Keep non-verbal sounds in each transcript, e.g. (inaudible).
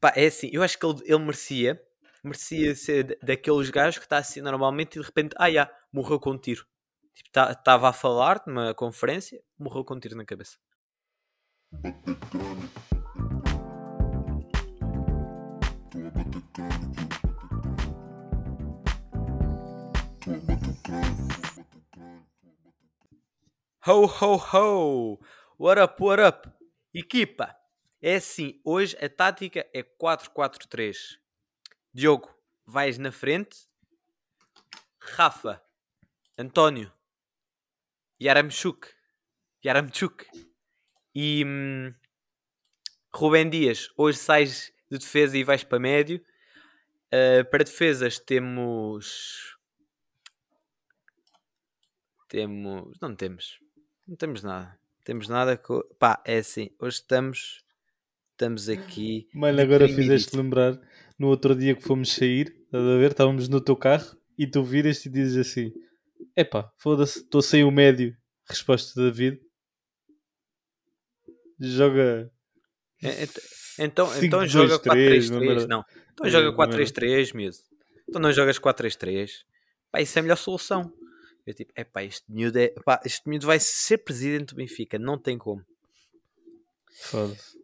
Pá, é assim, eu acho que ele, ele merecia, merecia ser da- daqueles gajos que está assim normalmente e de repente, ah, já, morreu com um tiro. Estava tipo, a falar numa conferência, morreu com um tiro na cabeça. Ho, ho, ho! What up, what up? Equipa, é assim, hoje a tática é 4-4-3. Diogo, vais na frente. Rafa, António, Yaramchuk, Yaramchuk e hum, Rubem Dias. Hoje sais de defesa e vais para médio. Uh, para defesas temos. Temos. Não temos. Não temos nada. Temos nada. Co... Pá, é assim. Hoje estamos. Estamos aqui. Mano, agora fizeste lembrar no outro dia que fomos sair, estás a ver? Estávamos no teu carro e tu viras e dizes assim: Epá, foda-se, estou sem o médio. Resposta de David: Joga. É, ent- então, então joga três, 4-3-3. merda. Não. Então É, joga uma merda. 4-3-3 mesmo. Então não jogas 4-3-3. Pá, isso é a melhor solução. Eu tipo, é pá, este miúdo, é, pá, este miúdo vai ser presidente do Benfica. Não tem como. Foda-se.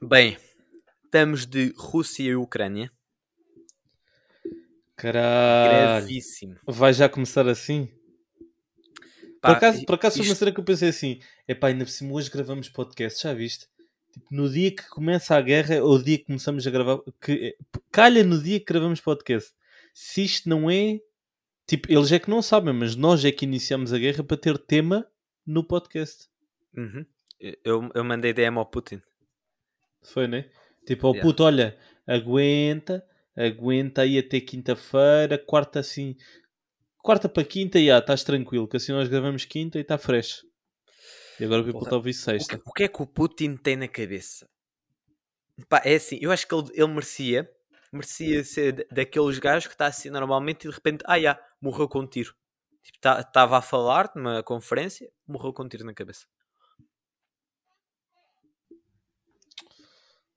Bem, estamos de Rússia e Ucrânia. Caralho. Gravíssimo. Vai já começar assim? Pá, por acaso, por acaso foi uma isto- cena que eu pensei assim: Epá, ainda por cima hoje gravamos podcast, já viste? Tipo, no dia que começa a guerra ou o dia que começamos a gravar, que, calha no dia que gravamos podcast. Se isto não é. Tipo, eles é que não sabem, mas nós é que iniciamos a guerra para ter tema no podcast. Uhum. Eu, eu mandei DM ao Putin. Foi, né? Tipo, ao Yeah. puto, olha, aguenta, aguenta aí até quinta-feira, quarta assim. Quarta para quinta, já, estás tranquilo, que assim nós gravamos quinta e está fresh. E agora o people Porra, está a ouvir O sexta. que, o que é que o Putin tem na cabeça? Pá, é assim, eu acho que ele, ele merecia, merecia ser da- daqueles gajos que está assim normalmente e de repente, ah, já, morreu com um tiro. Estava tipo, a falar numa conferência, morreu com um tiro na cabeça.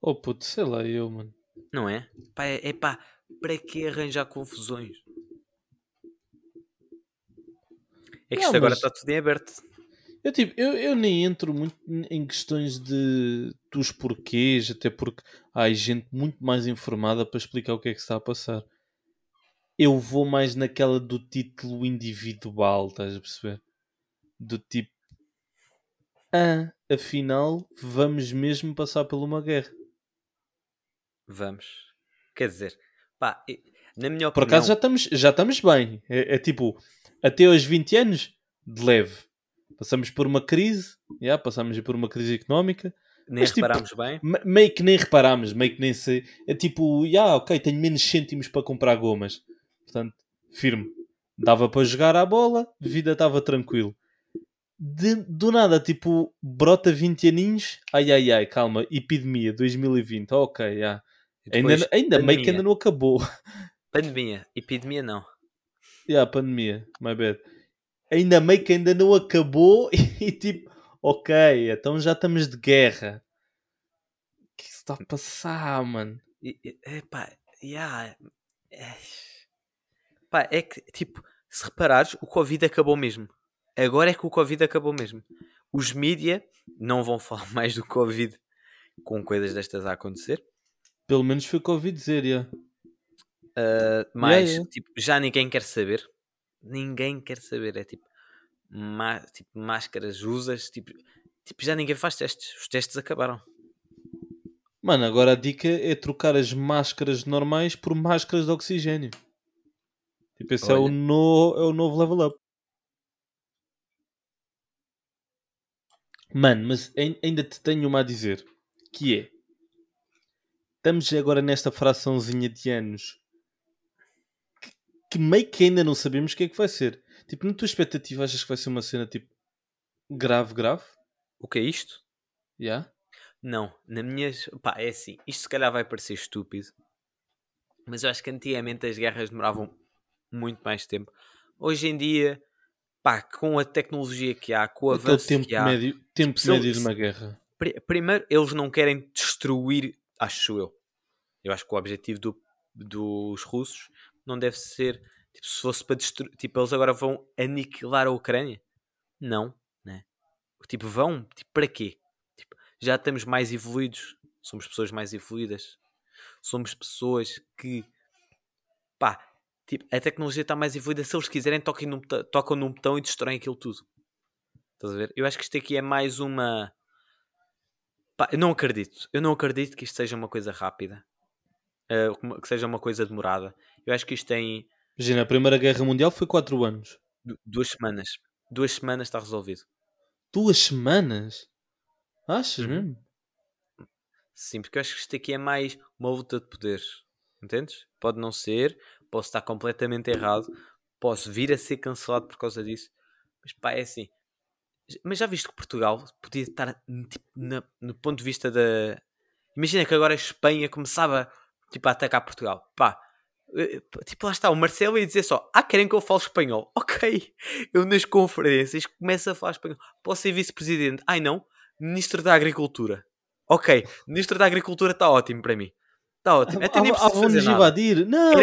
Oh puto, sei lá, eu, mano. Não é? Pá, é, é pá, para que arranjar confusões? É que Não, isto agora está tudo em aberto. Eu, tipo, eu, eu nem entro muito em questões de dos porquês, até porque há gente muito mais informada para explicar o que é que está a passar. Eu vou mais naquela do título individual, estás a perceber? Do tipo, ah, afinal, vamos mesmo passar por uma guerra. Vamos. Quer dizer, pá, na minha Por opinião... acaso já estamos, já estamos bem. É, é tipo, até aos 20 anos, de leve. Passamos por uma crise, já, passamos por uma crise económica, nem mas, tipo, reparámos bem. Me- meio que nem reparámos, meio que nem sei. É tipo, já, ok, tenho menos cêntimos para comprar gomas. Portanto, firme. Dava para jogar à bola, vida estava tranquilo. De- do nada, tipo, brota 20 aninhos, ai ai ai, calma, epidemia 2020, ok, já. E Ainda, ainda meio (laughs) que ainda não acabou. Pandemia, epidemia não. Já, pandemia, my bad. Ainda meio que ainda não acabou e tipo, ok, então já estamos de guerra. O que se está a passar, mano? Epá, yeah. é- Pá, é que, tipo, se reparares, o Covid acabou mesmo. Agora é que o Covid acabou mesmo. Os mídia não vão (laughs) falar mais do Covid com coisas destas a acontecer. Pelo menos foi o que ouvi dizer, já. Uh, mas, yeah. tipo, já ninguém quer saber. Ninguém quer saber. É tipo, má- tipo máscaras usas. Tipo, tipo, já ninguém faz testes. Os testes acabaram. Mano, agora a dica é trocar as máscaras normais por máscaras de oxigênio. Tipo, esse é o, no, é o novo level up. Mano, mas ai- ainda te tenho uma a dizer. Que é... Estamos agora nesta fraçãozinha de anos que, que meio que ainda não sabemos o que é que vai ser. Tipo, na tua expectativa achas que vai ser uma cena tipo grave, grave? O que é isto? Já? Não, na minha. Pá, é assim. Isto se calhar vai parecer estúpido. Mas eu acho que antigamente as guerras demoravam muito mais tempo. Hoje em dia, pá, com a tecnologia que há, com o Aquele avanço tempo que há. médio, tempo médio de uma guerra. pri- Primeiro, eles não querem destruir, acho eu. Eu acho que o objetivo do, dos russos não deve ser, tipo, se fosse para destruir, tipo, eles agora vão aniquilar a Ucrânia. Não, né? Tipo, vão, tipo, para quê? Tipo, já estamos mais evoluídos, somos pessoas mais evoluídas, somos pessoas que, pá, tipo, a tecnologia está mais evoluída, se eles quiserem tocam num, tocam num botão e destroem aquilo tudo. Estás a ver? Eu acho que isto aqui é mais uma... Pá, eu não acredito, eu não acredito que isto seja uma coisa rápida. Uh, que seja uma coisa demorada. Eu acho que isto tem. Imagina, a Primeira Guerra Mundial foi 4 anos. Du duas semanas. Duas semanas está resolvido. Duas semanas? Achas uhum. mesmo? Sim, porque eu acho que isto aqui é mais uma luta de poderes. Entendes? Pode não ser, posso estar completamente errado, posso vir a ser cancelado por causa disso. Mas pá, é assim. Mas já viste que Portugal podia estar tipo, na, no ponto de vista da. Imagina que agora a Espanha começava tipo, a atacar Portugal. Pá, eh, tipo, lá está, o Marcelo ia dizer só: Ah, querem que eu fale espanhol? (laughs) Ok, eu nas conferências começo a falar espanhol. Posso ser vice-presidente? Ai não, Ministro da Agricultura. Ok, Ministro da Agricultura está ótimo para mim. Está ótimo. Até nem fazer nada. invadir. Não,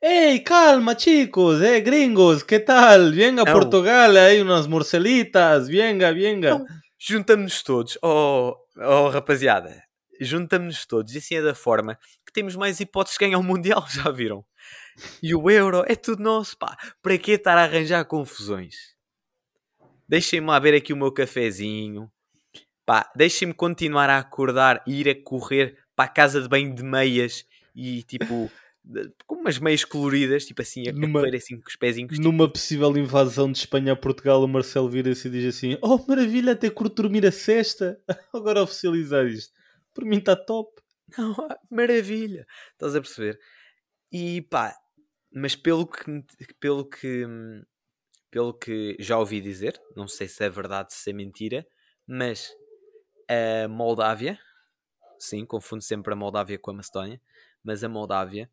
é, calma, chicos, é gringos, que tal? Venga a Portugal, aí umas morcelitas, venga, venga. Juntamos-nos todos, oh, oh rapaziada, juntamos-nos todos e assim é da forma que temos mais hipóteses de ganhar o Mundial, (laughs) já viram? E o Euro é tudo nosso, pá. Para que estar a arranjar confusões? Deixem-me lá ver aqui o meu cafezinho. Pá, deixem-me continuar a acordar e ir a correr para a casa de banho de meias e tipo com umas meias coloridas, tipo assim, a numa, assim com os pezinhos. Tipo... Numa possível invasão de Espanha a Portugal, o Marcelo vira-se e diz assim: Oh, maravilha, até curto dormir a cesta. (laughs) Agora oficializar isto. Por mim está top. Não, maravilha. Estás a perceber? E pá, mas pelo que, pelo que, pelo que já ouvi dizer, não sei se é verdade, se é mentira, mas a Moldávia, sim, confundo sempre a Moldávia com a Macedónia, mas a Moldávia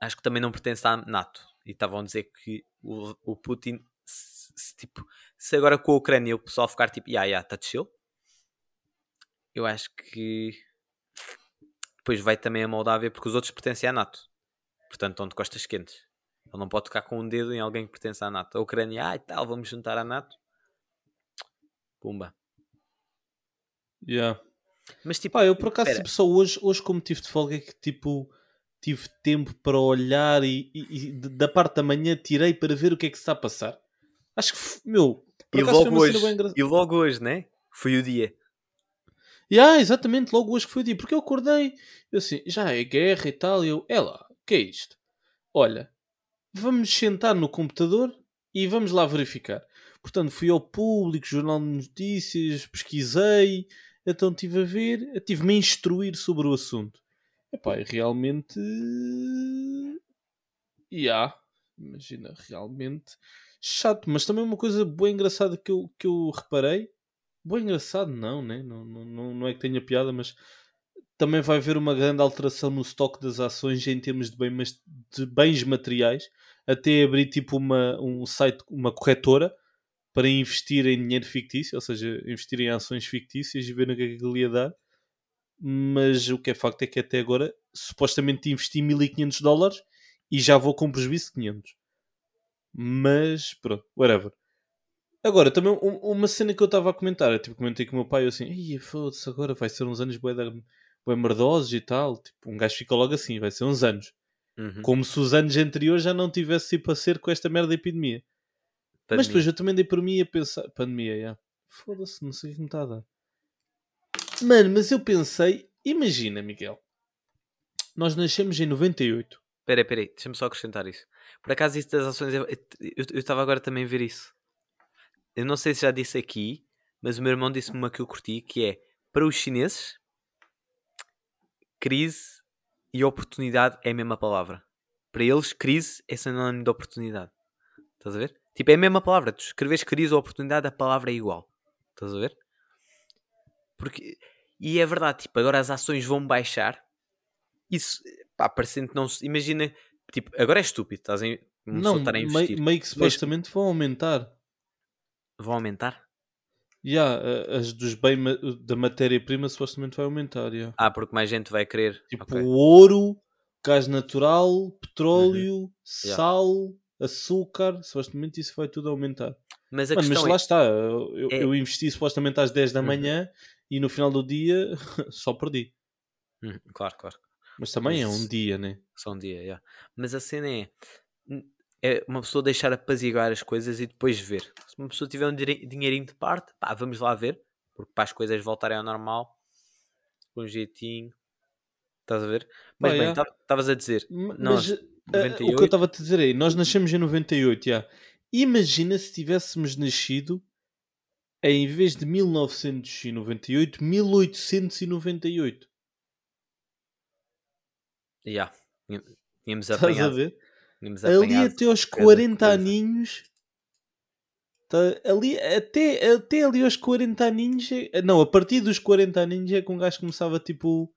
acho que também não pertence à NATO. E estavam a dizer que o, o Putin, se, se, tipo, se agora com a Ucrânia o pessoal ficar tipo, ya, está chill, eu acho que depois vai também a Moldávia porque os outros pertencem à NATO. Portanto, estão de costas quentes. Ele não pode tocar com um dedo em alguém que pertence à NATO. A Ucrânia, ah, e tal, vamos juntar à NATO. Pumba. Yeah. Mas tipo, Pá, eu por acaso tipo, só hoje, hoje como tive de folga é que tipo tive tempo para olhar e, e, e, da parte da manhã tirei para ver o que é que se está a passar. Acho que meu, e logo hoje, e logo hoje, né? Foi o dia. Yeah, exatamente, logo hoje que foi o dia. Porque eu acordei, eu assim, já é guerra e tal, e eu, é lá, o que é isto? Olha, vamos sentar no computador e vamos lá verificar. Portanto, fui ao público, Jornal de Notícias, pesquisei, então estive a ver, estive-me a instruir sobre o assunto. Epá, realmente. Yeah, imagina, realmente chato, mas também uma coisa boa engraçada que eu, que eu reparei Bom, engraçado, não, né? não, não, não é que tenha piada, mas também vai haver uma grande alteração no estoque das ações em termos de, bem, de bens materiais, até abrir tipo uma, um site, uma corretora para investir em dinheiro fictício, ou seja, investir em ações fictícias e ver o que é que ele ia dar. Mas o que é facto é que até agora supostamente investi 1500 dólares e já vou com prejuízo de 500. Mas pronto, whatever. Agora, também uma cena que eu estava a comentar, eu, tipo, comentei com o meu pai assim, ia foda-se, agora vai ser uns anos bem merdosos e tal. Tipo, um gajo fica logo assim, vai ser uns anos. Uhum. Como se os anos anteriores já não tivesse tipo a ser com esta merda da epidemia. Pandemia. Mas depois eu também dei por mim a pensar. Pandemia, já. Foda-se, não sei o que me está a dar. Mano, mas eu pensei, imagina, Miguel. Nós nascemos em 98. Espera, espera aí, deixa-me só acrescentar isso. Por acaso, isso das ações, eu estava agora também a ver isso eu não sei se já disse aqui, mas o meu irmão disse-me uma que eu curti, que é para os chineses, crise e oportunidade é a mesma palavra. Para eles, crise é sinónimo de oportunidade. Estás a ver? Tipo, é a mesma palavra. Tu escreves crise ou oportunidade, a palavra é igual. Estás a ver? Porque, e é verdade, tipo, agora as ações vão baixar. Isso, pá, parecendo que não se. Imagina, tipo, agora é estúpido, estás a, não, estar a investir. Meio, meio que supostamente mas, vão aumentar vão aumentar? Yeah, a- as dos bem da matéria-prima supostamente vai aumentar. yeah. Ah, porque mais gente vai querer. Tipo Ok. ouro, gás natural, petróleo, Uhum. Yeah. Açúcar. Supostamente isso vai tudo aumentar. Mas a Mano, mas lá é. está. Eu, é- eu investi supostamente às 10 da Uhum. manhã e no final do dia (laughs) só perdi. Hum, claro, claro. Mas também é Mas- um dia, né? Só um dia, yeah. Mas a cena é. É uma pessoa deixar apaziguar as coisas e depois ver. Se uma pessoa tiver um dinheirinho de parte, pá, vamos lá ver. Porque para as coisas voltarem ao normal, com um jeitinho. Estás a ver? Mas Pá, bem, yeah. estavas a dizer. M- Nós, Mas eh, o que eu 98. estava a te dizer aí, nós nascemos em 98, já. Imagina se tivéssemos nascido em vez de 1998, 1898. Yeah. Tínhamos Estás a apanhado. ver? Tínhamos Ali apanhado até aos cada 40 coisa. aninhos. tá- ali, até, até ali aos 40 aninhos. é- Não, a partir dos 40 aninhos é que um gajo começava tipo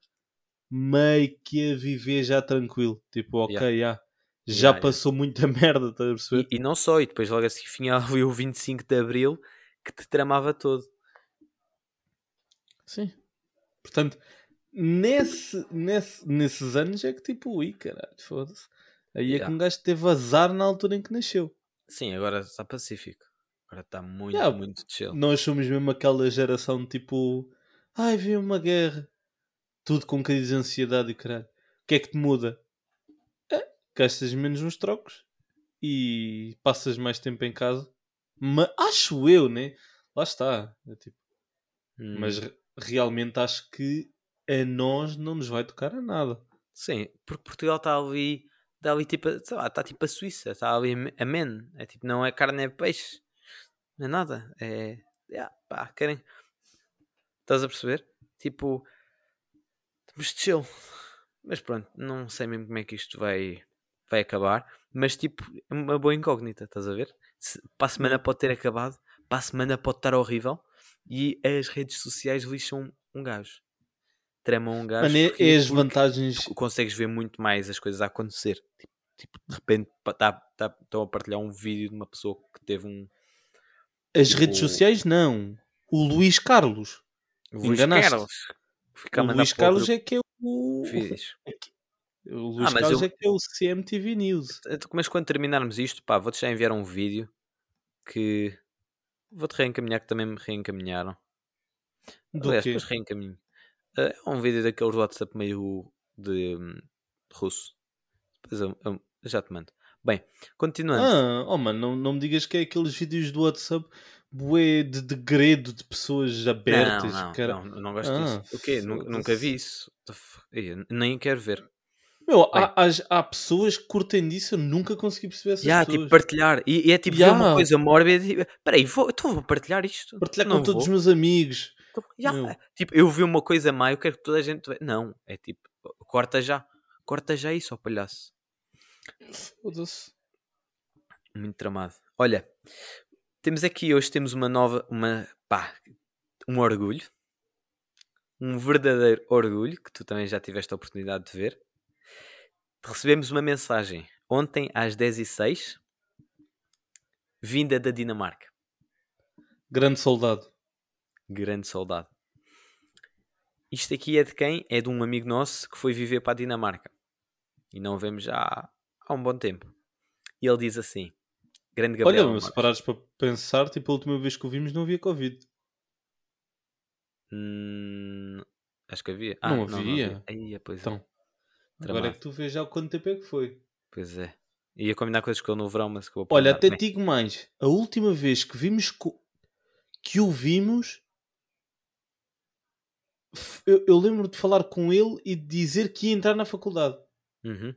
meio que a viver já tranquilo. Tipo, ok, já. Yeah. Já Yeah, yeah. passou muita (laughs) merda, estás a perceber? E, e não só, e depois logo assim vinha (laughs) ali o 25 de Abril que te tramava todo. Sim. Portanto, nesse, nesse, nesses anos é que tipo, ui, caralho, foda-se. Aí é que Yeah. um gajo teve azar na altura em que nasceu. Sim, agora está pacífico. Agora está muito, Yeah. muito chill. Nós somos mesmo aquela geração tipo, ai, veio uma guerra. Tudo com crise de ansiedade e caralho. O que é que te muda? É, gastas menos nos trocos e passas mais tempo em casa. Mas acho eu, né? Lá está. É tipo, Hum, Mas re- realmente acho que a nós não nos vai tocar a nada. Sim, porque Portugal está ali, está ali tipo, sei lá, está tipo a Suíça, está ali a men. É tipo, não é carne, é peixe. Não é nada. É. Yeah, pá, querem. Estás a perceber? Tipo. De chill. Mas pronto, não sei mesmo como é que isto vai, vai acabar. Mas tipo, é uma boa incógnita, estás a ver? Se, para a semana pode ter acabado, para a semana pode estar horrível e as redes sociais lixam um gajo. Tremam um gajo. Mano, é, as vantagens. consegues ver muito mais as coisas a acontecer. Tipo, tipo, de repente tá, tá, estão a partilhar um vídeo de uma pessoa que teve um. As tipo- redes sociais, não. O Luís Carlos. Luís Enganaste. Carlos. Fica o Luís Carlos é que é o. vídeos. (laughs) O Luís Ah, Carlos eu- é que é o CMTV News. Mas quando terminarmos isto, pá, vou-te já enviar um vídeo que vou-te reencaminhar que também me reencaminharam. Do Aliás, quê? depois reencaminho. É um vídeo daqueles WhatsApp meio de russo. Depois eu, eu já te mando. Bem, continuando. Ah, oh mano, não, não me digas que é aqueles vídeos do WhatsApp bué de degredo de pessoas abertas. não, não, cara. não, não gosto Ah, disso. O quê? Nu- Nunca vi isso. Nem quero ver. Meu, há, há, há pessoas que curtem disso, eu nunca consegui perceber essas Já, pessoas. tipo, partilhar. E, e é tipo ver uma coisa mórbida. Tipo, peraí, vou, então vou partilhar isto. Partilhar Não com todos vou. os meus amigos. Ya, Meu. Tipo, eu vi uma coisa má, eu quero que toda a gente. Não, é tipo, corta já. Corta já isso, ó palhaço. Foda-se. Muito tramado. Olha, temos aqui hoje temos uma nova, uma pá, um orgulho, um verdadeiro orgulho que tu também já tiveste a oportunidade de ver. Recebemos uma mensagem ontem às 10h06, vinda da Dinamarca. Grande soldado. Grande soldado. Isto aqui é de quem? É de um amigo nosso que foi viver para a Dinamarca. E não o vemos já há, há um bom tempo. E ele diz assim: Grande Gabriel. Olha, se parares para pensar, tipo, a última vez que o vimos não havia Covid. Hum, acho que havia. Não havia? Aí, pois é. Então, agora é que tu vês já quanto tempo é que foi. Pois é. Ia combinar coisas com ele no verão, mas que eu vou Olha, até digo mais. A última vez que vimos co- que o vimos, eu, eu lembro de falar com ele e de dizer que ia entrar na faculdade. Uhum.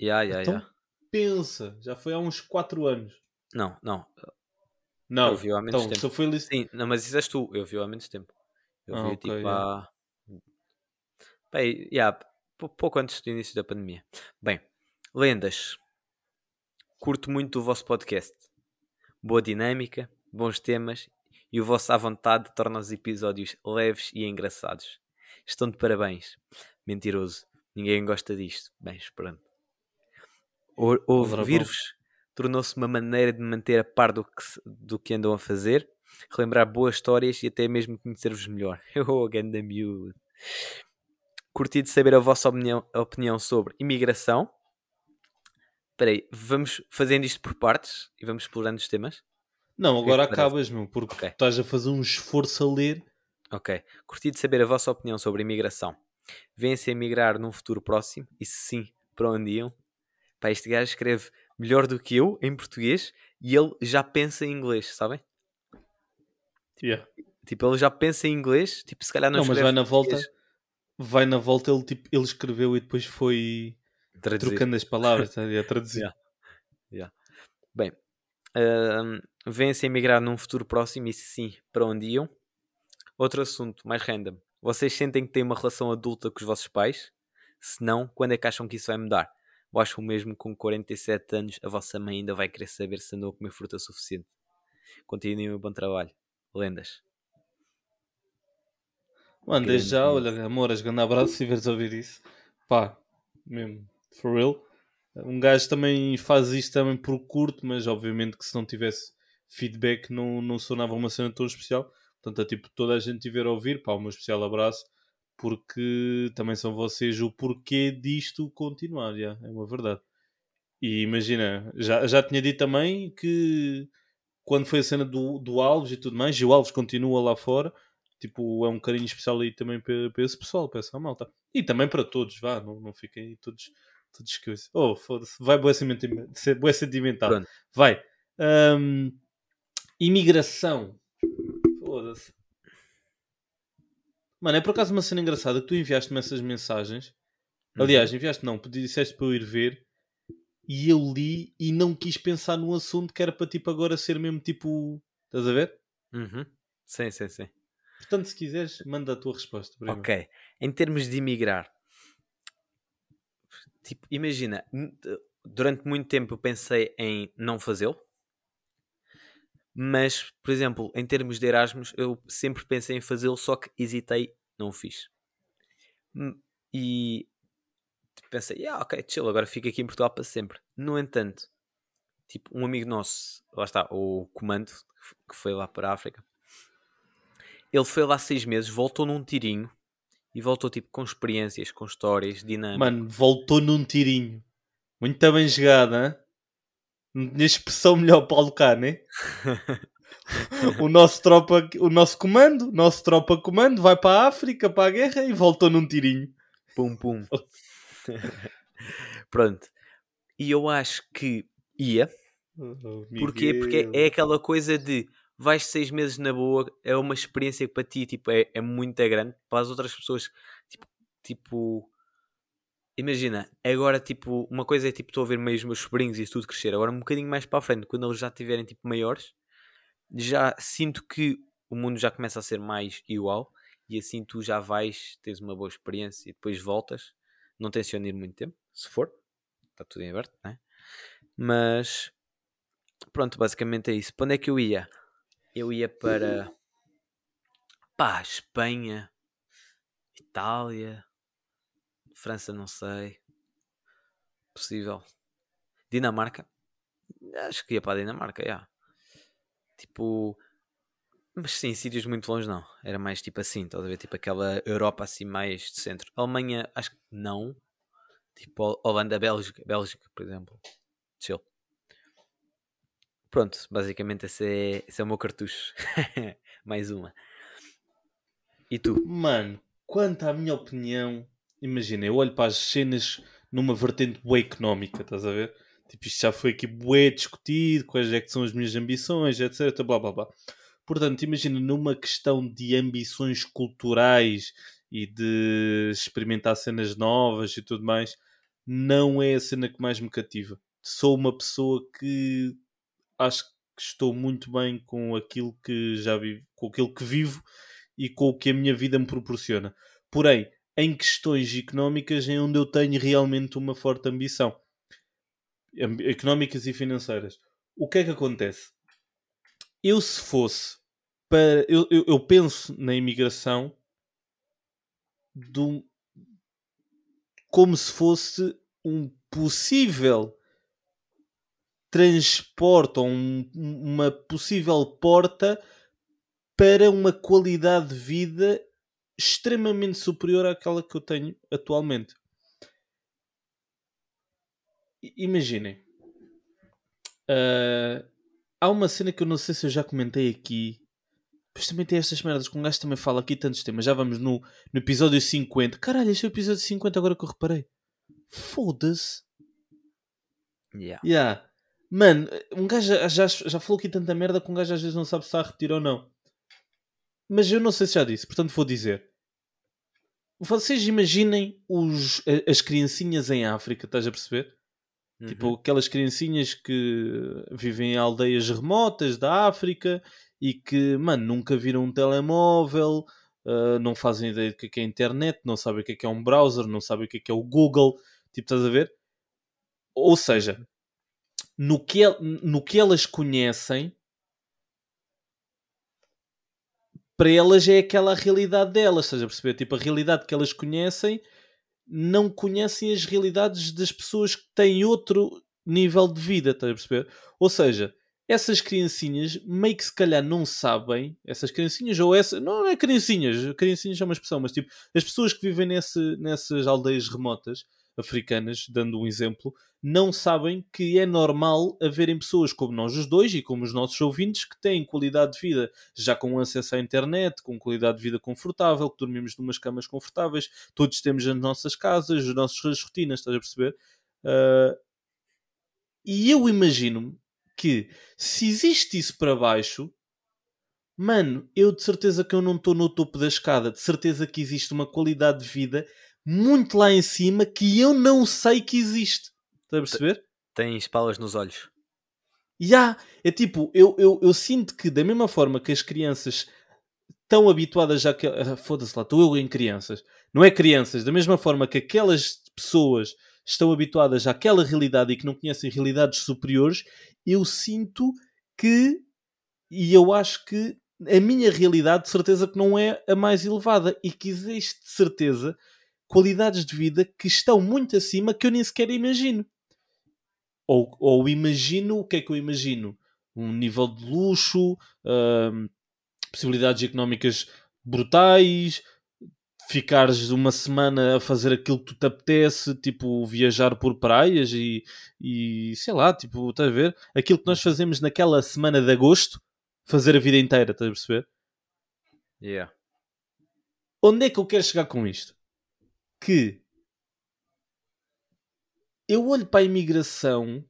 Ya, ya, Então, ya. Pensa, já foi há uns 4 anos. Não, não. Não, Eu vi há menos então, tempo. foi ali. Sim, não, mas isso és tu. Eu vi há menos tempo. Eu Ah, vi ok, tipo há. Bem, ya, pou- pouco antes do início da pandemia. Bem, lendas. Curto muito o vosso podcast. Boa dinâmica, bons temas e o vosso à vontade torna os episódios leves e engraçados. Estão de parabéns. Mentiroso. Ninguém gosta disto. Bem, esperando. Ouvir-vos tornou-se uma maneira de manter a par do que, do que andam a fazer relembrar boas histórias e até mesmo conhecer-vos melhor. (laughs) Oh, ganda miúdo. Curti de saber a vossa opinião, opinião sobre imigração. Espera aí, vamos fazendo isto por partes e vamos explorando os temas? Não, é agora acabas, meu, porque Ok. tu estás a fazer um esforço a ler. Ok. Curti de saber a vossa opinião sobre imigração. Vêm-se a emigrar num futuro próximo? E se sim, para onde iam? Pá, este gajo escreve melhor do que eu em português e ele já pensa em inglês, sabem? Yeah. Tipo, ele já pensa em inglês, tipo, se calhar não, Não, mas vai na volta, vai na volta, ele, tipo, ele escreveu e depois foi Traduzir. trocando as palavras, tá? (laughs) a traduzir. Yeah. Bem, ahm, vêm-se a emigrar num futuro próximo e se sim, para onde iam? Outro assunto, mais random. Vocês sentem que têm uma relação adulta com os vossos pais? Se não, quando é que acham que isso vai mudar? Ou acham mesmo que com 47 anos a vossa mãe ainda vai querer saber se andou a comer fruta suficiente? Continuem o bom trabalho. Lendas. Mano, desde já, olha, amoras, grande abraço se estiveres a ouvir isso. Pá, mesmo, for real. Um gajo também faz isto também por curto, mas obviamente que se não tivesse feedback não, não sonava uma cena tão especial. Portanto, é tipo, toda a gente tiver a ouvir, pá, um especial abraço, porque também são vocês o porquê disto continuar, já, é uma verdade. E imagina, já, já tinha dito também que quando foi a cena do, do Alves e tudo mais, e o Alves continua lá fora, tipo, é um carinho especial aí também para, para esse pessoal, para essa malta. E também para todos, vá, não, não fiquem aí todos, todos coisas. Oh, foda-se, vai boa sentimental. Sentimental. Pronto. Vai. Ahm, imigração. Foda-se. Mano, é por acaso uma cena engraçada que tu enviaste-me essas mensagens. Uhum. Aliás, enviaste não, disseste para eu ir ver e eu li e não quis pensar no assunto que era para tipo agora ser mesmo tipo. Estás a ver? Uhum. Sim, sim, sim. Portanto, se quiseres, manda a tua resposta. Ok. Em termos de imigrar, tipo, imagina, durante muito tempo eu pensei em não fazê-lo, mas, por exemplo, em termos de Erasmus, eu sempre pensei em fazê-lo, só que hesitei, não o fiz. Hum, E pensei, yeah, ok, chill, agora fico aqui em Portugal para sempre. No entanto, tipo, um amigo nosso, lá está, o Comando, que foi lá para a África, ele foi lá seis meses, voltou num tirinho e voltou tipo com experiências, com histórias, dinâmicas. Mano, voltou num tirinho. Muito bem jogado, hein? Não tinha expressão melhor para alocar, né? (laughs) o nosso tropa, o nosso comando, o nosso tropa comando vai para a África, para a guerra e voltou num tirinho. Pum pum. (laughs) Pronto. E eu acho que ia. Porquê? Porque é aquela coisa de vais seis meses na boa, é uma experiência que para ti tipo, é, é muito grande. Para as outras pessoas, tipo, tipo, imagina, agora tipo, uma coisa é tipo, estou a ver meio os meus sobrinhos e tudo crescer. Agora um bocadinho mais para a frente, quando eles já estiverem tipo maiores, já sinto que o mundo já começa a ser mais igual e assim tu já vais, tens uma boa experiência e depois voltas. Não tenciono ir muito tempo, se for, está tudo em aberto, né? Mas pronto, basicamente é isso. Para onde é que eu ia? Eu ia para pá, Espanha, Itália, França, não sei, possível, Dinamarca. Acho que ia para a Dinamarca, já. Tipo, mas sim, sítios muito longe não. Era mais tipo assim, estás a ver? Tipo aquela Europa assim mais de centro. Alemanha, acho que não. Tipo Hol- Holanda, Bélgica, Bélgica, por exemplo. Chill. Pronto, basicamente esse é, esse é o meu cartucho. (laughs) mais uma. E tu? Mano, quanto à minha opinião, imagina, eu olho para as cenas numa vertente bué económica, estás a ver? Tipo, isto já foi aqui bué discutido, quais é que são as minhas ambições, etc, blá blá blá. Portanto, imagina, numa questão de ambições culturais e de experimentar cenas novas e tudo mais, não é a cena que mais me cativa. Sou uma pessoa que acho que estou muito bem com aquilo que já vivo, com aquilo que vivo e com o que a minha vida me proporciona. Porém, em questões económicas é onde eu tenho realmente uma forte ambição. Am- Económicas e financeiras. O que é que acontece? Eu se fosse para... Eu, eu, eu penso na imigração do, como se fosse um possível transporte ou um- uma possível porta para uma qualidade de vida extremamente superior àquela que eu tenho atualmente. Imaginem. Uh, há uma cena que eu não sei se eu já comentei aqui. Pois também tem estas merdas que um gajo também fala aqui tantos temas. Já vamos no, no episódio 50. Caralho, este é o episódio 50 agora que eu reparei. Foda-se. Yeah. Yeah. Mano, um gajo já, já, já falou aqui tanta merda que um gajo às vezes não sabe se está a repetir ou não. Mas eu não sei se já disse, portanto vou dizer. Vocês imaginem os, as criancinhas em África, estás a perceber? Uhum. Tipo, aquelas criancinhas que vivem em aldeias remotas da África e que, mano, nunca viram um telemóvel, uh, não fazem ideia do que é, que é a internet, não sabem o que é, que é um browser, não sabem o que é, que é o Google. Tipo, estás a ver? Ou seja, no que, no que elas conhecem, para elas é aquela realidade delas, estás a perceber? Tipo, a realidade que elas conhecem não conhecem as realidades das pessoas que têm outro nível de vida, estás a perceber? Ou seja, essas criancinhas meio que se calhar não sabem, essas criancinhas, ou essa, não, é criancinhas, criancinhas é uma expressão, mas tipo, as pessoas que vivem nesse, nessas aldeias remotas africanas, dando um exemplo, não sabem que é normal haverem pessoas como nós os dois e como os nossos ouvintes que têm qualidade de vida já com acesso à internet, com qualidade de vida confortável, que dormimos numas camas confortáveis, todos temos as nossas casas, as nossas rotinas, estás a perceber? Uh, e eu imagino que se existe isso para baixo, mano, eu de certeza que eu não estou no topo da escada, de certeza que existe uma qualidade de vida muito lá em cima que eu não sei que existe. Está a perceber? Tens palas nos olhos. Já, yeah, é tipo, eu, eu, eu sinto que da mesma forma que as crianças estão habituadas já que. Ah, foda-se lá, estou eu em crianças. Não é crianças, da mesma forma que aquelas pessoas estão habituadas àquela realidade e que não conhecem realidades superiores, eu sinto que, e eu acho que a minha realidade de certeza que não é a mais elevada e que existe de certeza qualidades de vida que estão muito acima que eu nem sequer imagino. Ou, ou imagino, o que é que eu imagino? Um nível de luxo, hum, possibilidades económicas brutais, ficares uma semana a fazer aquilo que tu te apetece, tipo viajar por praias e, e sei lá, tipo, estás a ver? Aquilo que nós fazemos naquela semana de agosto, fazer a vida inteira, estás a perceber? Yeah. Onde é que eu quero chegar com isto? Que eu olho para a imigração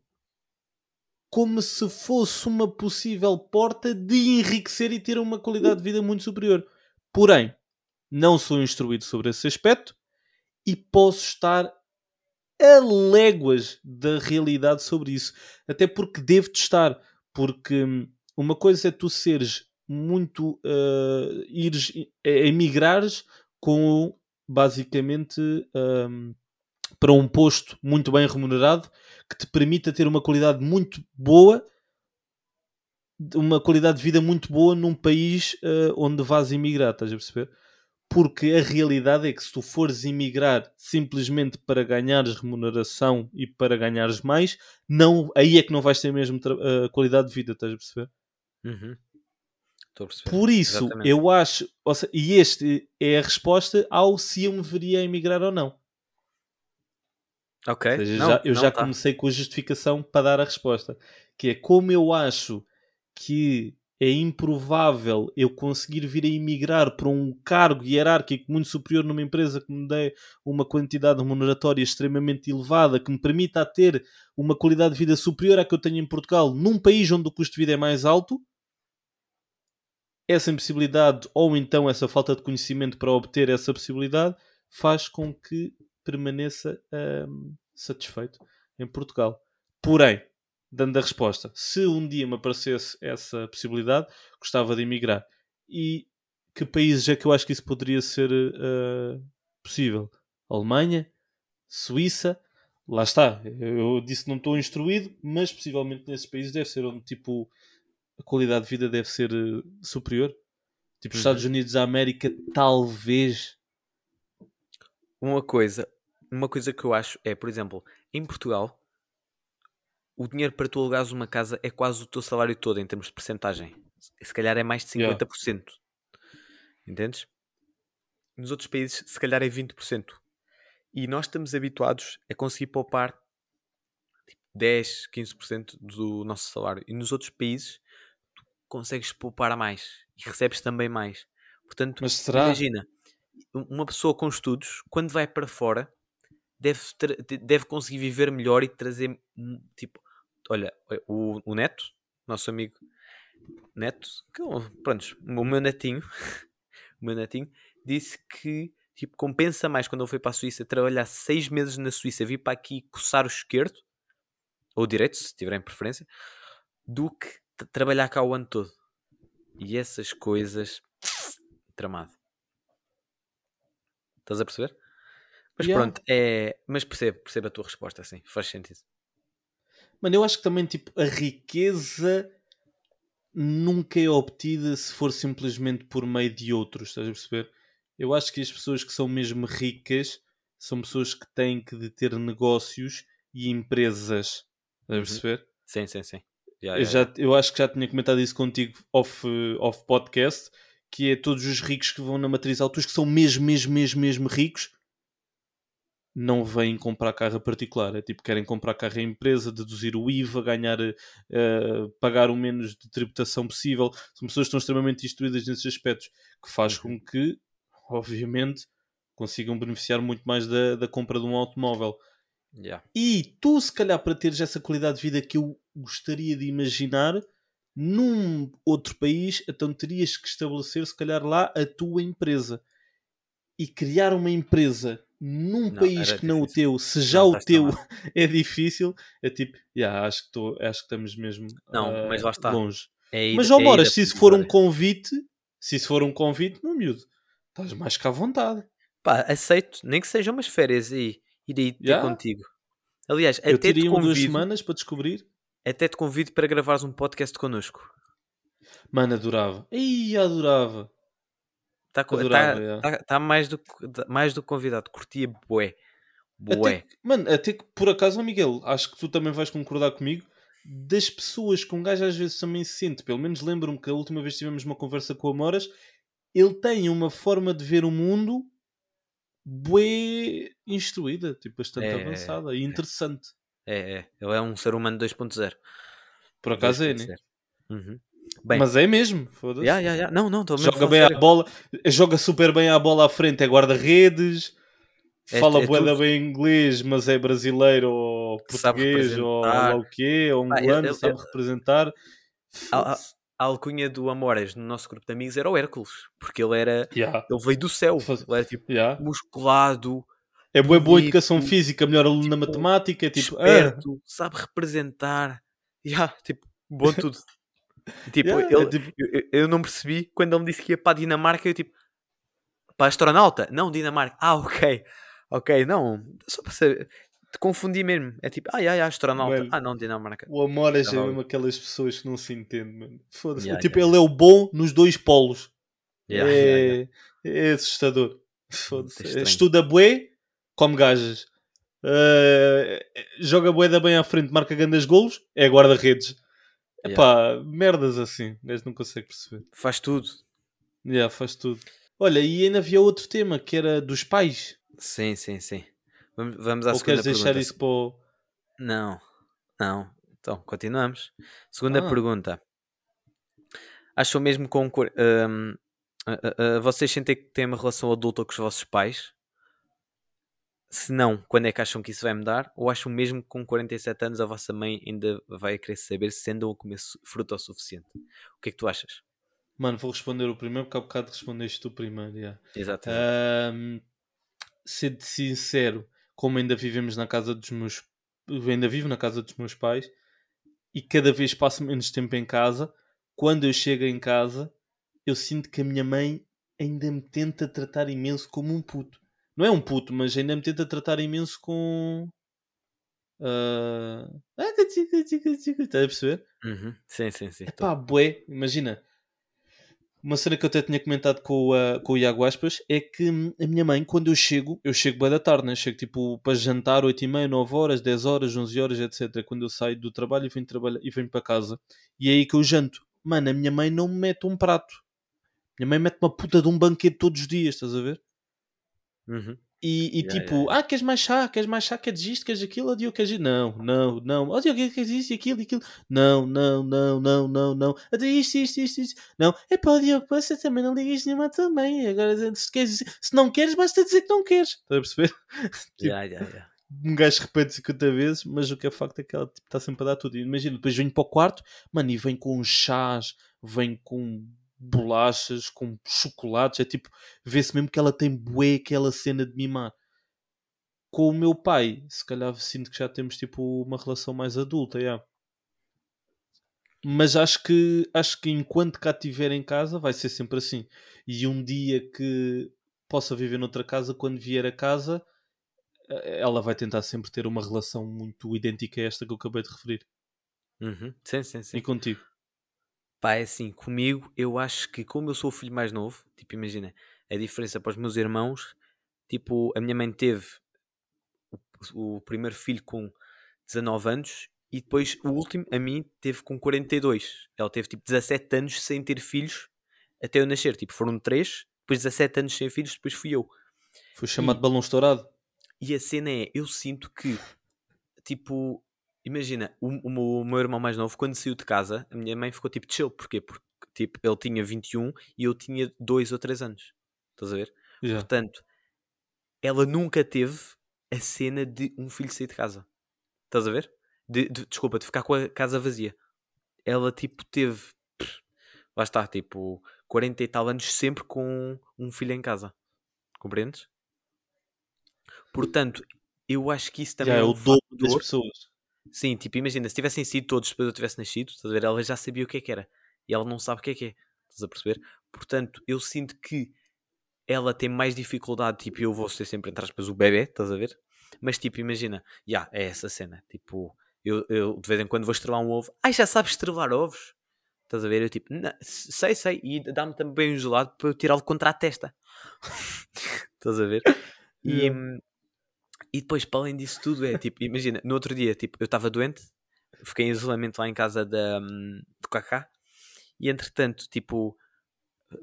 como se fosse uma possível porta de enriquecer e ter uma qualidade de vida muito superior. Porém, não sou instruído sobre esse aspecto e posso estar a léguas da realidade sobre isso. Até porque devo testar. Porque hum, uma coisa é tu seres muito. Uh, ires, é, emigrares com basicamente um, para um posto muito bem remunerado que te permita ter uma qualidade muito boa, uma qualidade de vida muito boa num país uh, onde vais emigrar, estás a perceber? Porque a realidade é que se tu fores emigrar simplesmente para ganhares remuneração e para ganhares mais, não, aí é que não vais ter mesmo uh, qualidade de vida, estás a perceber? Uhum. Por isso, Exatamente. eu acho, seja, e este é a resposta ao se eu me veria emigrar ou não. Ok. Seja, não, já, eu já tá. comecei com a justificação para dar a resposta, que é como eu acho que é improvável eu conseguir vir a emigrar para um cargo hierárquico muito superior numa empresa que me dê uma quantidade remuneratória extremamente elevada, que me permita ter uma qualidade de vida superior à que eu tenho em Portugal, num país onde o custo de vida é mais alto, essa impossibilidade ou então essa falta de conhecimento para obter essa possibilidade faz com que permaneça hum, satisfeito em Portugal. Porém, dando a resposta, se um dia me aparecesse essa possibilidade, gostava de emigrar. E que países é que eu acho que isso poderia ser uh, possível? Alemanha, Suíça, lá está. Eu disse que não estou instruído, mas possivelmente nesses países deve ser onde tipo a qualidade de vida deve ser uh, superior. Tipo, os uhum. Estados Unidos da América, talvez. Uma coisa, uma coisa que eu acho é, por exemplo, em Portugal, o dinheiro para tu alugares uma casa é quase o teu salário todo em termos de percentagem. se calhar é mais de Yeah. 50%. Entendes? Nos outros países, se calhar é 20%. E nós estamos habituados a conseguir poupar tipo, 10, 15% do nosso salário. E nos outros países, consegues poupar mais e recebes também mais. Portanto, imagina, um- uma pessoa com estudos, quando vai para fora, deve, deve conseguir viver melhor e trazer, hum, tipo, olha, o, o Neto, nosso amigo Neto, que, é pronto, o meu netinho, (laughs) o meu netinho, disse que tipo, compensa mais quando ele foi para a Suíça trabalhar seis meses na Suíça, vir para aqui coçar o esquerdo, ou o direito, se tiverem preferência, do que trabalhar cá o ano todo. E essas coisas, tramado. Estás a perceber? Mas Yeah. pronto, é... mas percebo, percebo a tua resposta, assim, faz sentido. Mano, eu acho que também, tipo, a riqueza nunca é obtida se for simplesmente por meio de outros, estás a perceber? Eu acho que as pessoas que são mesmo ricas são pessoas que têm que ter negócios e empresas, estás a Uhum. perceber? Sim, sim, sim. Ya, Eu, já, eu acho que já tinha comentado isso contigo off, off podcast, que é todos os ricos que vão na matriz alta, os que são mesmo, mesmo, mesmo, mesmo ricos, não vêm comprar carro a particular. É tipo, querem comprar carro em empresa, deduzir o IVA, ganhar, eh, pagar o menos de tributação possível. São pessoas que estão extremamente instruídas nesses aspectos, que faz Uhum. com que, obviamente, consigam beneficiar muito mais da, da compra de um automóvel. Ya. E tu, se calhar, para teres essa qualidade de vida que eu gostaria de imaginar, num outro país, então terias que estabelecer, se calhar, lá a tua empresa. E criar uma empresa num Não, país que não o teu, se já Não, o teu tramado. (laughs) é difícil, é tipo, yeah, acho, que tô, acho que estamos mesmo Não, ah, mas lá está. longe. É ir- Mas, é ó ir Moras, se isso for um convite, se isso for um convite, meu miúdo, estás mais que à vontade. Pá, aceito, nem que sejam umas férias aí, ir aí ter Ya. contigo. Aliás, eu até te, teria uma duas convido, semanas para descobrir. até te convido para gravares um podcast connosco. Mano, adorava. Ih, adorava. Está tá, Adorava, tá, tá- mais, do, que- mais do convidado. Curtia bué. Até Bué. que, mano, até que por acaso, Miguel, acho que tu também vais concordar comigo. Das pessoas que um gajo às vezes também se sente, pelo menos lembro-me que a última vez tivemos uma conversa com o Amoras, ele tem uma forma de ver o mundo bué instruída, tipo, bastante É, avançada e interessante. É, é. Ele é um ser humano 2.0. Por acaso é, né? 2.0. Uhum. Bem, Mas é mesmo, foda-se. ya, ya, ya. não, não, a Joga bem a sério. bola, joga super bem a bola à frente, é guarda-redes, É- fala é tudo. bem inglês, mas é brasileiro ou português ou lá o quê, ou angolano, ele- sabe representar. A, a- alcunha do Amores no nosso grupo de amigos era o Hércules. Porque ele era. Yeah, Ele veio do céu. Ele era tipo yeah. musculado, É boa bonito, educação física, melhor aluno na tipo, matemática, tipo, ah, esperto, sabe representar. Ya, tipo, bom (laughs) tudo. Tipo, yeah, ele, é tipo, eu, eu- não percebi quando ele me disse que ia para a Dinamarca. Eu tipo, para astronauta? Não, Dinamarca. Ah, ok. Ok, não. Só para saber. Te confundi mesmo. É tipo, ya, ya, astronauta. Mano. Ah, não, Dinamarca. o Amoras é mesmo aquelas pessoas que não se entendem, mano. Foda-se. Yeah, tipo, yeah, ele é o bom nos dois polos. Ya, é, é assustador. Foda-se. Estuda bué, come gajas. Eh, joga bué da bem à frente, marca grandes golos, é guarda-redes. Yeah. Epá, merdas assim. O gajo não consegue perceber. Faz tudo. Yeah, faz tudo. Olha, e ainda havia outro tema que era dos pais. Sim, sim, sim. Vamos, vamos à Ou segunda queres deixar isso para o. Não, não. Então, continuamos. Segunda Ah. pergunta. Acham mesmo com. hum, a- a- a- vocês sentem que têm uma relação adulta com os vossos pais? Se não, quando é que acham que isso vai mudar? Ou acham mesmo que com 47 anos a vossa mãe ainda vai querer saber se andam a comer fruta o suficiente? O que é que tu achas? Mano, vou responder o primeiro, porque há bocado respondeste tu primeiro. yeah. Exato. Ahm, ser sincero, como ainda vivemos na casa dos meus. eu ainda vivo na casa dos meus pais e cada vez passo menos tempo em casa. Quando eu chego em casa, eu sinto que a minha mãe ainda me tenta tratar imenso como um puto. Não é um puto, mas ainda me tenta tratar imenso com. ah, Estás a perceber? Uhum. Sim, sim, sim. tô. Epá, bué, imagina. Uma cena que eu até tinha comentado com, o, ah, com o Iago Aspas é que hum, a minha mãe, quando eu chego, eu chego bué da tarde, né? Chego tipo para jantar 8 e meia, 9 horas, 10 horas, 11 horas, etc. Quando eu saio do trabalho e venho, trabalhar, e venho para casa. E é aí que eu janto. Mano, a minha mãe não me mete um prato. Minha mãe mete uma puta de um banquete todos os dias, estás a ver? Uhum. E, e Yeah, tipo, yeah, ah, queres mais chá? Queres mais chá? Queres isto? Queres aquilo? Oh, Diogo, queres isto? Não, não, não. Oh, Diogo, queres isto e aquilo e aquilo? Não, não, não, não, não, não. Até isto, isto, isto, isto. Não. É pá, Diogo, você também não ligas nenhuma também. Agora, se, queres, se não queres, basta dizer que não queres. Estás a perceber? (laughs) Tipo, Yeah, yeah, yeah. um gajo repete 50 vezes, mas o que é facto é que ela está sempre a dar tudo. Imagina, depois venho para o quarto, mano, e vem com chás, vem com bolachas, com chocolates. É tipo, vê-se mesmo que ela tem bué aquela cena de mimar. Com o meu pai, se calhar sinto que já temos tipo uma relação mais adulta, yeah. Mas acho que acho que enquanto cá estiver em casa vai ser sempre assim. E um dia que possa viver noutra casa, quando vier a casa, eh, ela vai tentar sempre ter uma relação muito idêntica a esta que eu acabei de referir. Uhum. Sim, sim, sim. E contigo? Pá, é assim, comigo, eu acho que como eu sou o filho mais novo, tipo, imagina, a diferença para os meus irmãos, tipo, a minha mãe teve o, o primeiro filho com 19 anos e depois o último, a mim, teve com 42. Ela teve tipo 17 anos sem ter filhos até eu nascer. Tipo, foram 3, depois 17 anos sem filhos, depois fui eu. Foi chamado de balão estourado? E a cena é, eu sinto que, tipo, imagina, o, o meu, o meu irmão mais novo, quando saiu de casa, a minha mãe ficou tipo chill. Porquê? Porque, tipo, ele tinha 21 e eu tinha 2 ou 3 anos. Estás a ver? Já. Portanto, ela nunca teve a cena de um filho sair de casa. Estás a ver? De, de- desculpa, de ficar com a casa vazia. Ela, tipo, teve. pff, Lá está, tipo, 40 e tal anos sempre com um filho em casa. Compreendes? Portanto, eu acho que isso também Já é é o dobro das pessoas. Sim, tipo, imagina, se tivessem sido todos depois eu tivesse nascido, estás a ver? Ela já sabia o que é que era. E ela não sabe o que é que é. Estás a perceber? Portanto, eu sinto que ela tem mais dificuldade, tipo, eu vou ser sempre, entre aspas, o bebê, estás a ver? Mas, tipo, imagina, já, é essa cena. Tipo, eu, eu de vez em quando vou estrelar um ovo. Ai, já sabes estrelar ovos? Estás a ver? Eu, tipo, "Não, sei, sei. E dá-me também um gelado para eu tirá-lo contra a testa. (laughs) estás a ver? E, Yeah. E depois, para além disso tudo, é tipo, imagina, no outro dia, tipo, eu estava doente, fiquei em isolamento lá em casa da, hum, do Kaká, e entretanto, tipo,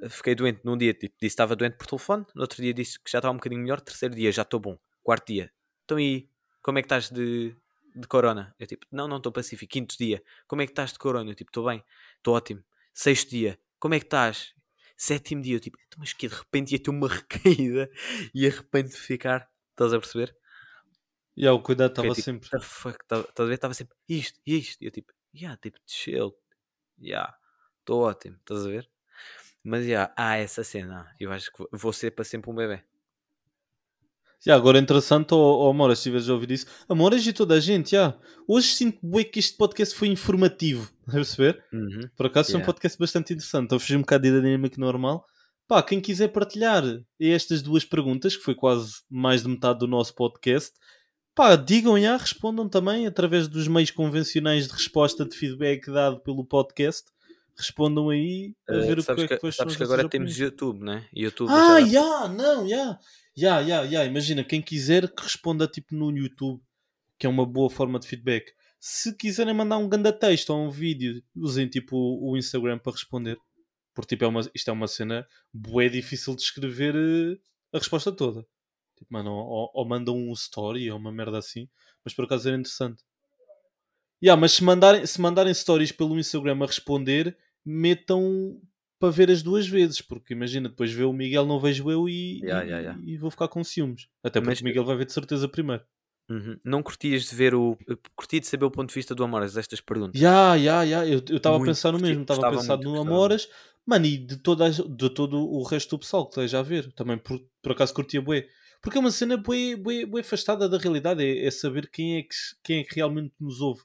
fiquei doente num dia, tipo, disse que estava doente por telefone, no outro dia disse que já estava um bocadinho melhor, terceiro dia já estou bom, quarto dia, então aí, como é que estás de, de corona? Eu tipo, não, não estou pacífico, quinto dia, como é que estás de corona? Eu tipo, estou bem, estou ótimo, sexto dia, como é que estás? Sétimo dia, eu tipo, "Então, mas que de repente ia ter uma (laughs) recaída e de repente ficar, estás a perceber? Já, o cuidado Fiquei estava tipo, sempre. "What the fuck? Estás a ver? Estava sempre isto e isto. E eu tipo, yeah, tipo, chill. Yeah, estou ótimo. Estás a ver? Mas yeah, há essa cena. Eu acho que vou ser para sempre um bebê. Já, agora é interessante, ó oh, Amora, se estiveres a ouvir isso. Amoras e toda a gente, já. Hoje sinto bem que este podcast foi informativo. (laughs) A perceber? Uhum. Por acaso foi um Yeah. podcast bastante interessante. Estou a fugir um bocado da dinâmica normal. Pá, quem quiser partilhar estas duas perguntas, que foi quase mais de metade do nosso podcast, pá, digam já, respondam também através dos meios convencionais de resposta de feedback dado pelo podcast. Respondam aí a Eh, ver o que sabes é que, que, quais sabes que agora temos opiniões. YouTube, né? YouTube Ah, já- não, já. Já, já, já. Imagina, quem quiser que responda tipo no YouTube, que é uma boa forma de feedback. Se quiserem mandar um grande texto ou um vídeo, usem tipo o Instagram para responder. Porque tipo, é uma, isto é uma cena bué difícil de escrever eh, a resposta toda. Tipo, mano, ou, ou mandam um story ou uma merda assim. Mas por acaso era interessante. Yeah, mas se mandarem, se mandarem stories pelo Instagram a responder, metam para ver as duas vezes, porque imagina, depois vê o Miguel, não vejo eu e, Yeah, e, yeah, e vou ficar com ciúmes. Até porque Mas- o Miguel vai ver de certeza primeiro. Uhum. Não curtias de ver o. Curti de saber o ponto de vista do Amoras destas perguntas. Ya, ya, ya, eu estava a pensar no mesmo, estava a pensar no gostava Amoras, mano, e de, toda, a- de todo o resto do pessoal que esteja a ver, também por, por acaso curtia bué. Porque é uma cena bué, bué, bué afastada da realidade, é, é saber quem é, que, quem é que realmente nos ouve.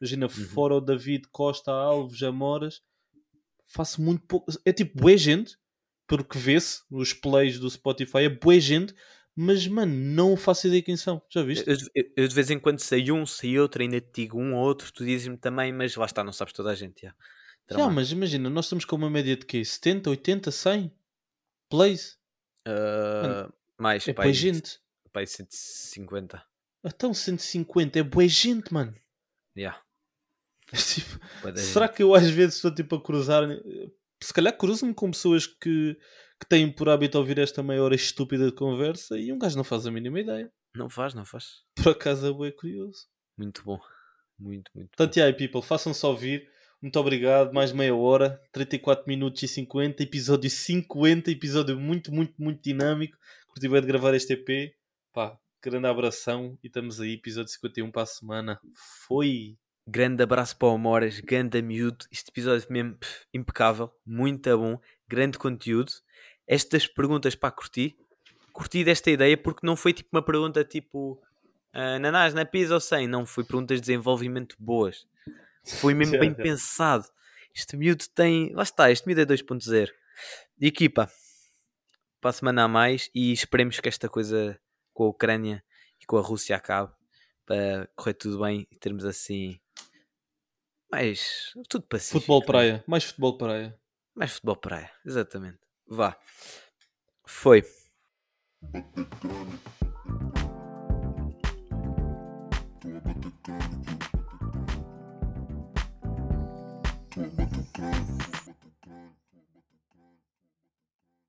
Imagina, fora o David Costa, Alves, Amoras, faço muito pouco. É tipo bué gente, pelo que vê-se, os plays do Spotify, é bué gente, mas mano, não faço ideia quem são. Já viste? Eu, eu- eu de vez em quando sei um, sei outro, ainda te digo um ou outro, tu dizes-me também, mas lá está, não sabes toda a gente. já. Já, mas imagina, nós estamos com uma média de quê? 70, 80, 100 plays? Ah, mais, É pai, gente. pai 150. Então 150 é bué gente, mano. Yeah. (laughs) Tipo, será gente. que eu às vezes estou tipo a cruzar. Se calhar cruzo-me com pessoas que, que têm por hábito ouvir esta meia hora estúpida de conversa e um gajo não faz a mínima ideia. Não faz, não faz. Por acaso é curioso. Muito bom. Muito, muito. Portanto, aí, people, façam-se ouvir. Muito obrigado. Mais meia hora, 34 minutos e 50, episódio 50, episódio muito, muito, muito dinâmico. Curti bem de gravar este EP. Pá, grande abração e estamos aí, episódio 51 para a semana. Foi! Grande abraço para o Moras, grande miúdo. Este episódio mesmo pff, impecável, muito bom, grande conteúdo. Estas perguntas para curti, curti desta ideia porque não foi tipo uma pergunta tipo ah, Nanás na pizza ou sem, não, foi perguntas de desenvolvimento boas. Foi (laughs) mesmo bem pensado. Este miúdo tem. Lá está, este miúdo é 2.0. Equipa, para a semana a mais e esperemos que esta coisa com a Ucrânia e com a Rússia acabe para correr tudo bem e termos assim mais tudo pacífico. Futebol né? praia, mais futebol praia. Mais futebol praia, exatamente. Vá. Foi.